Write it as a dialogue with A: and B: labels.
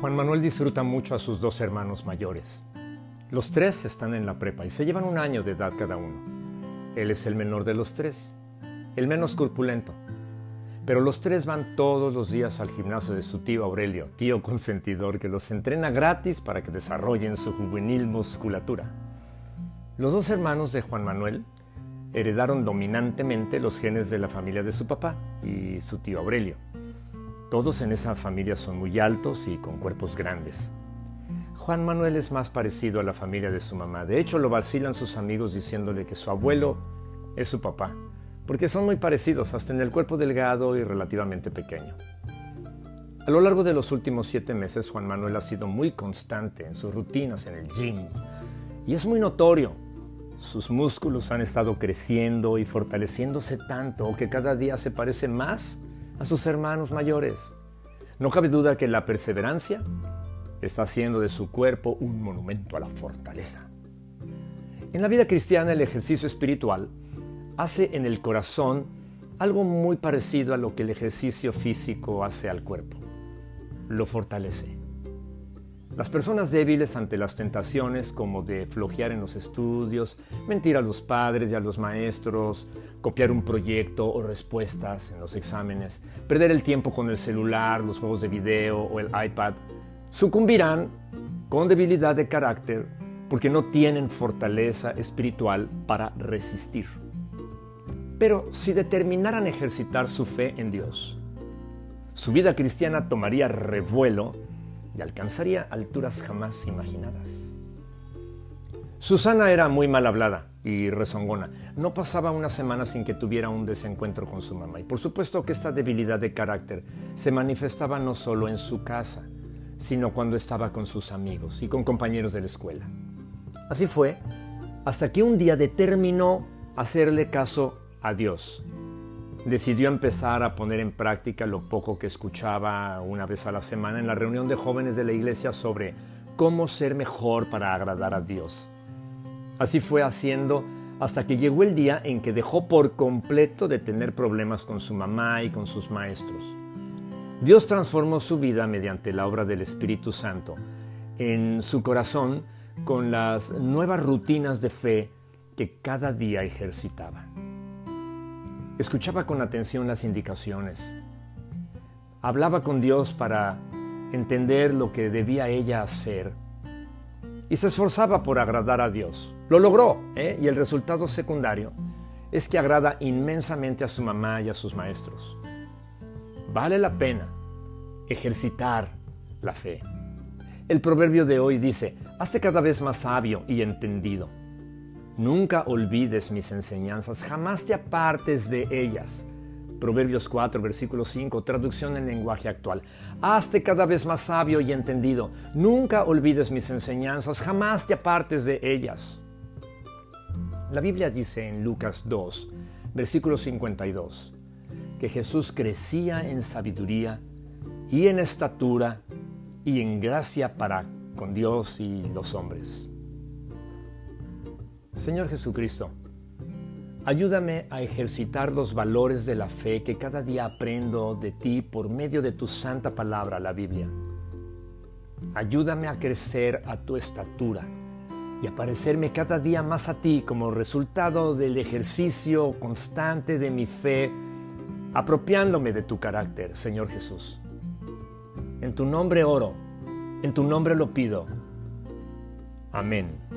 A: Juan Manuel disfruta mucho a sus dos hermanos mayores. Los tres están en la prepa y se llevan un año de edad cada uno. Él es el menor de los tres, el menos corpulento. Pero los tres van todos los días al gimnasio de su tío Aurelio, tío consentidor que los entrena gratis para que desarrollen su juvenil musculatura. Los dos hermanos de Juan Manuel heredaron dominantemente los genes de la familia de su papá y su tío Aurelio. Todos en esa familia son muy altos y con cuerpos grandes. Juan Manuel es más parecido a la familia de su mamá. De hecho, lo vacilan sus amigos diciéndole que su abuelo es su papá, porque son muy parecidos, hasta en el cuerpo delgado y relativamente pequeño. A lo largo de los últimos siete meses, Juan Manuel ha sido muy constante en sus rutinas en el gym. Y es muy notorio. Sus músculos han estado creciendo y fortaleciéndose tanto que cada día se parece más a sus hermanos mayores. No cabe duda que la perseverancia está haciendo de su cuerpo un monumento a la fortaleza. En la vida cristiana el ejercicio espiritual hace en el corazón algo muy parecido a lo que el ejercicio físico hace al cuerpo. Lo fortalece. Las personas débiles ante las tentaciones como de flojear en los estudios, mentir a los padres y a los maestros, copiar un proyecto o respuestas en los exámenes, perder el tiempo con el celular, los juegos de video o el iPad, sucumbirán con debilidad de carácter porque no tienen fortaleza espiritual para resistir. Pero si determinaran ejercitar su fe en Dios, su vida cristiana tomaría revuelo y alcanzaría alturas jamás imaginadas. Susana era muy mal hablada y rezongona. No pasaba una semana sin que tuviera un desencuentro con su mamá. Y por supuesto que esta debilidad de carácter se manifestaba no solo en su casa, sino cuando estaba con sus amigos y con compañeros de la escuela. Así fue hasta que un día determinó hacerle caso a Dios decidió empezar a poner en práctica lo poco que escuchaba una vez a la semana en la reunión de jóvenes de la iglesia sobre cómo ser mejor para agradar a Dios. Así fue haciendo hasta que llegó el día en que dejó por completo de tener problemas con su mamá y con sus maestros. Dios transformó su vida mediante la obra del Espíritu Santo en su corazón con las nuevas rutinas de fe que cada día ejercitaba. Escuchaba con atención las indicaciones. Hablaba con Dios para entender lo que debía ella hacer. Y se esforzaba por agradar a Dios. Lo logró, ¿eh? y el resultado secundario es que agrada inmensamente a su mamá y a sus maestros. Vale la pena ejercitar la fe. El proverbio de hoy dice, hazte cada vez más sabio y entendido Nunca olvides mis enseñanzas, jamás te apartes de ellas. Proverbios 4, versículo 5, traducción en lenguaje actual. Hazte cada vez más sabio y entendido. Nunca olvides mis enseñanzas, jamás te apartes de ellas. La Biblia dice en Lucas 2, versículo 52, que Jesús crecía en sabiduría y en estatura y en gracia para con Dios y los hombres. Señor Jesucristo, ayúdame a ejercitar los valores de la fe que cada día aprendo de ti por medio de tu santa palabra, la Biblia. Ayúdame a crecer a tu estatura y a parecerme cada día más a ti como resultado del ejercicio constante de mi fe, apropiándome de tu carácter, Señor Jesús. En tu nombre oro, en tu nombre lo pido. Amén.